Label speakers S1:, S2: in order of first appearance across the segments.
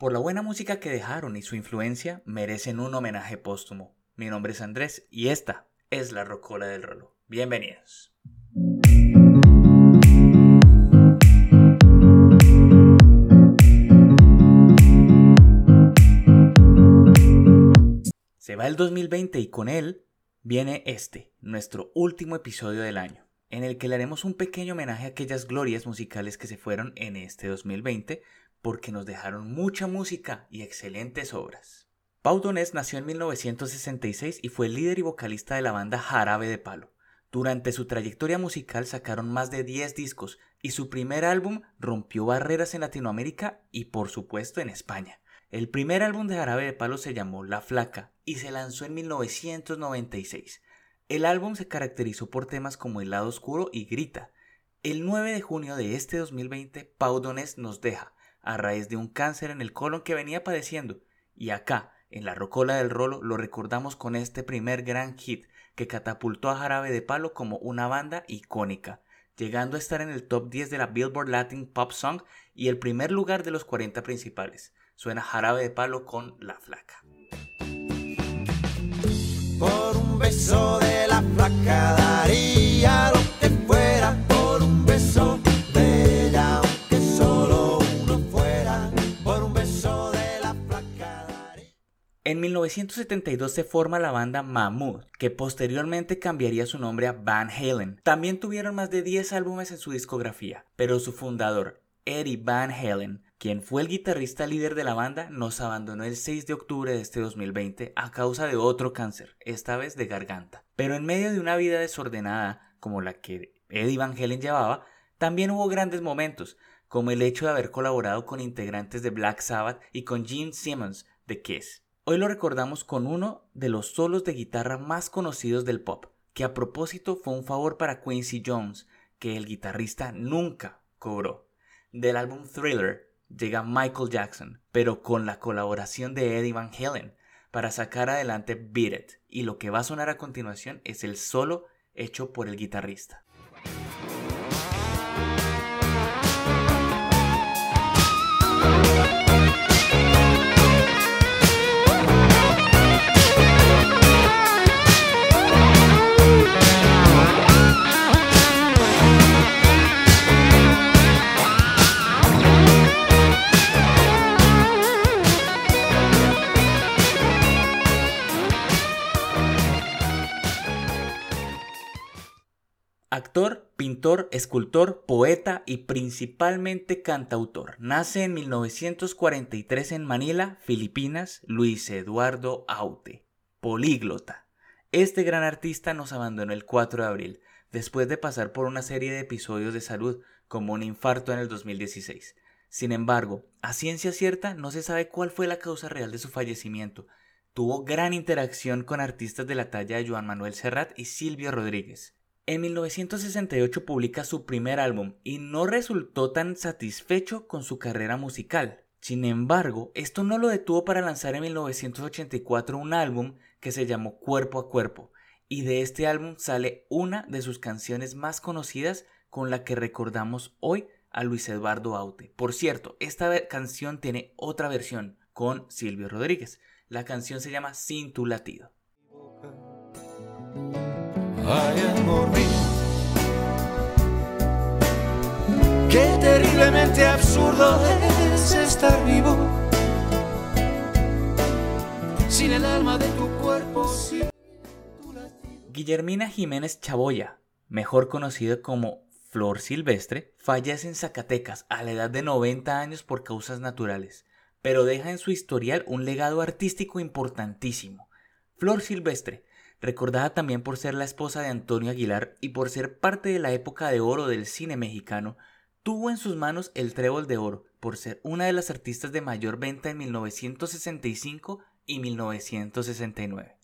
S1: Por la buena música que dejaron y su influencia, merecen un homenaje póstumo. Mi nombre es Andrés y esta es la Rocola del Rolo. Bienvenidos. Se va el 2020 y con él viene este, nuestro último episodio del año, en el que le haremos un pequeño homenaje a aquellas glorias musicales que se fueron en este 2020 porque nos dejaron mucha música y excelentes obras. Pau Donés nació en 1966 y fue líder y vocalista de la banda Jarabe de Palo. Durante su trayectoria musical sacaron más de 10 discos y su primer álbum rompió barreras en Latinoamérica y por supuesto en España. El primer álbum de Jarabe de Palo se llamó La Flaca y se lanzó en 1996. El álbum se caracterizó por temas como El lado oscuro y Grita. El 9 de junio de este 2020, Pau Donés nos deja, a raíz de un cáncer en el colon que venía padeciendo, y acá, en la rocola del rolo, lo recordamos con este primer gran hit que catapultó a Jarabe de Palo como una banda icónica, llegando a estar en el top 10 de la Billboard Latin Pop Song y el primer lugar de los 40 principales. Suena jarabe de palo con la flaca.
S2: Por un beso de la flaca daría
S1: 1972 se forma la banda Mahmood, que posteriormente cambiaría su nombre a Van Halen. También tuvieron más de 10 álbumes en su discografía, pero su fundador, Eddie Van Halen, quien fue el guitarrista líder de la banda, nos abandonó el 6 de octubre de este 2020 a causa de otro cáncer, esta vez de garganta. Pero en medio de una vida desordenada como la que Eddie Van Halen llevaba, también hubo grandes momentos, como el hecho de haber colaborado con integrantes de Black Sabbath y con Gene Simmons de Kiss. Hoy lo recordamos con uno de los solos de guitarra más conocidos del pop, que a propósito fue un favor para Quincy Jones, que el guitarrista nunca cobró. Del álbum Thriller, llega Michael Jackson, pero con la colaboración de Eddie Van Halen, para sacar adelante Beat It, y lo que va a sonar a continuación es el solo hecho por el guitarrista. Actor, pintor, escultor, poeta y principalmente cantautor. Nace en 1943 en Manila, Filipinas, Luis Eduardo Aute. Políglota. Este gran artista nos abandonó el 4 de abril, después de pasar por una serie de episodios de salud, como un infarto en el 2016. Sin embargo, a ciencia cierta no se sabe cuál fue la causa real de su fallecimiento. Tuvo gran interacción con artistas de la talla de Joan Manuel Serrat y Silvio Rodríguez. En 1968 publica su primer álbum y no resultó tan satisfecho con su carrera musical. Sin embargo, esto no lo detuvo para lanzar en 1984 un álbum que se llamó Cuerpo a Cuerpo, y de este álbum sale una de sus canciones más conocidas con la que recordamos hoy a Luis Eduardo Aute. Por cierto, esta canción tiene otra versión con Silvio Rodríguez. La canción se llama Sin tu latido.
S2: Qué terriblemente absurdo es estar vivo. Sin el alma de tu cuerpo, sin.
S1: Guillermina Jiménez Chaboya, mejor conocida como Flor Silvestre, fallece en Zacatecas a la edad de 90 años por causas naturales, pero deja en su historial un legado artístico importantísimo. Flor Silvestre, recordada también por ser la esposa de Antonio Aguilar y por ser parte de la época de oro del cine mexicano, tuvo en sus manos el Trébol de Oro por ser una de las artistas de mayor venta en 1965 y 1969.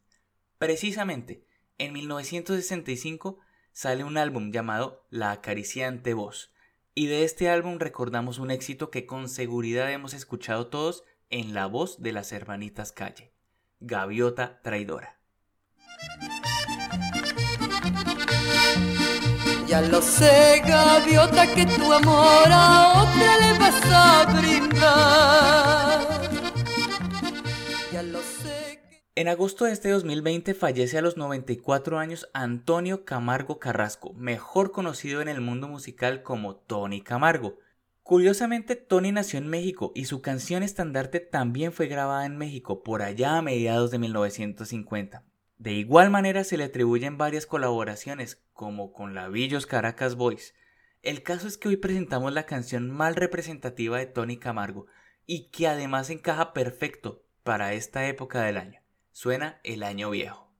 S1: Precisamente, en 1965 sale un álbum llamado La acariciante voz, y de este álbum recordamos un éxito que con seguridad hemos escuchado todos en la voz de las hermanitas Calle, Gaviota Traidora.
S3: Ya lo sé, gaviota, que tu amor a otra le vas a brindar. Ya lo sé.
S1: En agosto de este 2020 fallece a los 94 años Antonio Camargo Carrasco, mejor conocido en el mundo musical como Tony Camargo. Curiosamente, Tony nació en México y su canción estandarte también fue grabada en México por allá a mediados de 1950. De igual manera se le atribuyen varias colaboraciones, como con la Villos Caracas Boys. El caso es que hoy presentamos la canción más representativa de Tony Camargo y que además encaja perfecto para esta época del año suena el año viejo.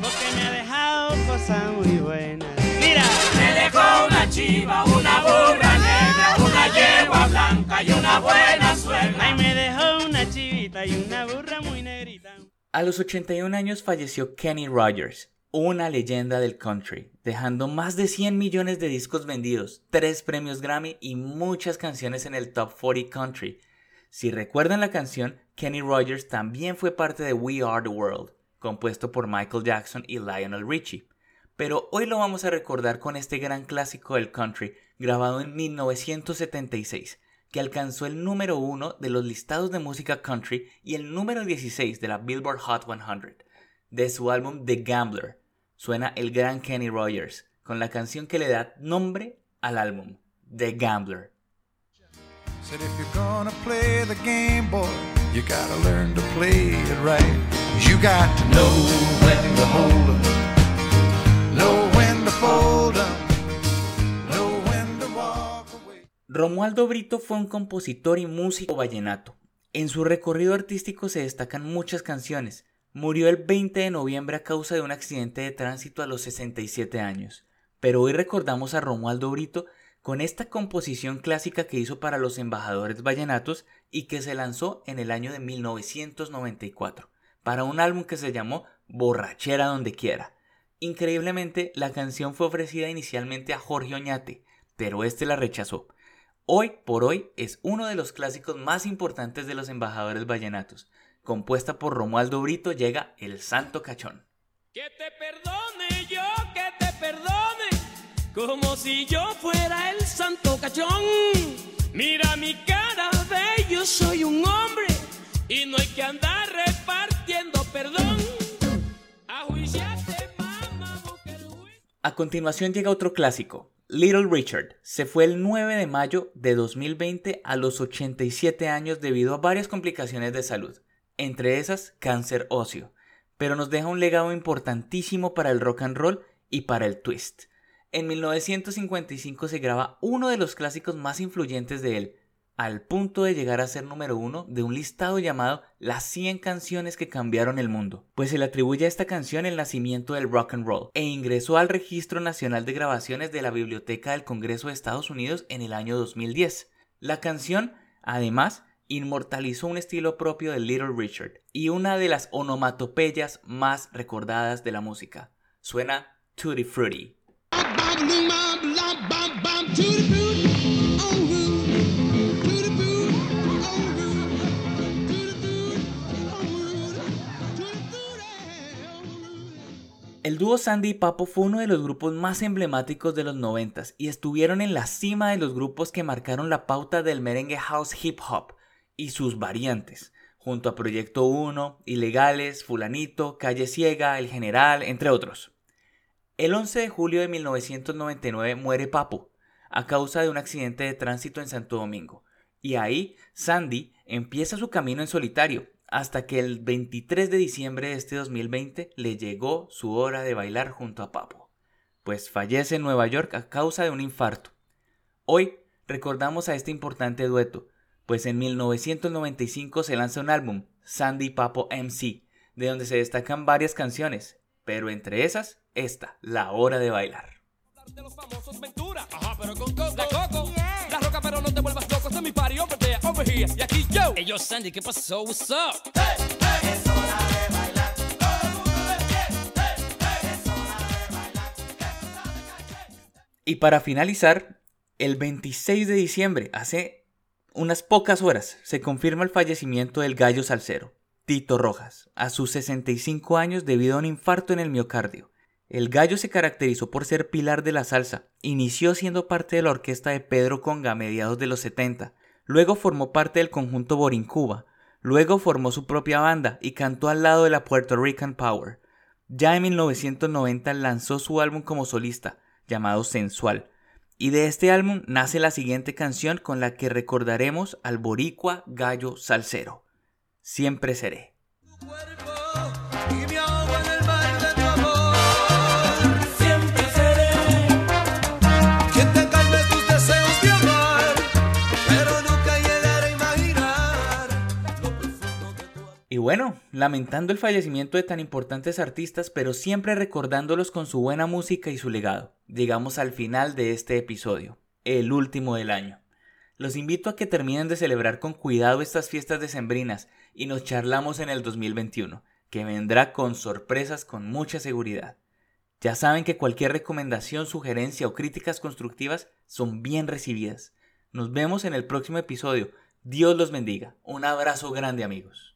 S3: Porque me ha dejado cosas muy buenas. Mira,
S4: Me dejó una chiva, una burra negra, una yegua blanca y una buena suegra.
S3: ay, me dejó una chivita y una burra muy negrita.
S1: A los 81 años falleció Kenny Rogers, una leyenda del country, dejando más de 100 millones de discos vendidos, 3 premios Grammy y muchas canciones en el Top 40 Country. Si recuerdan la canción, Kenny Rogers también fue parte de We Are the World, compuesto por Michael Jackson y Lionel Richie. Pero hoy lo vamos a recordar con este gran clásico del country, grabado en 1976, que alcanzó el número uno de los listados de música country y el número 16 de la Billboard Hot 100. De su álbum The Gambler, suena el gran Kenny Rogers, con la canción que le da nombre al álbum, The Gambler.
S2: Said if you're gonna play the game, boy, you gotta learn to play it right. You got to know when to hold 'em, know when to fold 'em,
S1: Romualdo Brito fue un compositor y músico vallenato. En su recorrido artístico se destacan muchas canciones. Murió el 20 de noviembre a causa de un accidente de tránsito a los 67 años. Pero hoy recordamos a Romualdo Brito con esta composición clásica que hizo para los embajadores vallenatos y que se lanzó en el año de 1994, para un álbum que se llamó Borrachera donde quiera. Increíblemente, la canción fue ofrecida inicialmente a Jorge Oñate, pero este la rechazó. Hoy por hoy es uno de los clásicos más importantes de los embajadores vallenatos. Compuesta por Romualdo Brito llega El Santo Cachón.
S4: Que te perdone yo, que te perdone, como si yo fuera el santo cachón. Mira mi cara, ve, yo soy un hombre y no hay que andar repartiendo perdón. A juicio.
S1: A continuación llega otro clásico. Little Richard se fue el 9 de mayo de 2020 a los 87 años debido a varias complicaciones de salud, entre esas cáncer óseo, pero nos deja un legado importantísimo para el rock and roll y para el twist. En 1955 se graba uno de los clásicos más influyentes de él, al punto de llegar a ser número uno de un listado llamado Las 100 canciones que cambiaron el mundo, pues se le atribuye a esta canción el nacimiento del rock and roll e ingresó al Registro Nacional de Grabaciones de la Biblioteca del Congreso de Estados Unidos en el año 2010. La canción, además, inmortalizó un estilo propio de Little Richard y una de las onomatopeyas más recordadas de la música. Suena Tutti Frutti. El dúo Sandy y Papo fue uno de los grupos más emblemáticos de los 90 y estuvieron en la cima de los grupos que marcaron la pauta del merengue house hip hop y sus variantes, junto a Proyecto 1, Ilegales, Fulanito, Calle Ciega, El General, entre otros. El 11 de julio de 1999 muere Papo a causa de un accidente de tránsito en Santo Domingo, y ahí Sandy empieza su camino en solitario, hasta que el 23 de diciembre de este 2020 le llegó su hora de bailar junto a Papo, pues fallece en Nueva York a causa de un infarto. Hoy recordamos a este importante dueto, pues en 1995 se lanza un álbum, Sandy Papo MC, de donde se destacan varias canciones, pero entre esas, esta, La Hora de Bailar.
S4: Es mi party, over there, over here. Y aquí yo. Hey, yo, Sandy, ¿qué pasó? What's up?
S1: Y para finalizar, el 26 de diciembre, hace unas pocas horas, se confirma el fallecimiento del gallo salsero, Tito Rojas, a sus 65 años debido a un infarto en el miocardio. El gallo se caracterizó por ser pilar de la salsa, inició siendo parte de la orquesta de Pedro Conga a mediados de los 70, luego formó parte del conjunto Borincuba, Luego formó su propia banda y cantó al lado de la Puerto Rican Power. Ya en 1990 lanzó su álbum como solista, llamado Sensual, y de este álbum nace la siguiente canción con la que recordaremos al boricua gallo salsero. Siempre seré. Bueno, lamentando el fallecimiento de tan importantes artistas, pero siempre recordándolos con su buena música y su legado, llegamos al final de este episodio, el último del año. Los invito a que terminen de celebrar con cuidado estas fiestas decembrinas y nos charlamos en el 2021, que vendrá con sorpresas con mucha seguridad. Ya saben que cualquier recomendación, sugerencia o críticas constructivas son bien recibidas. Nos vemos en el próximo episodio. Dios los bendiga. Un abrazo grande amigos.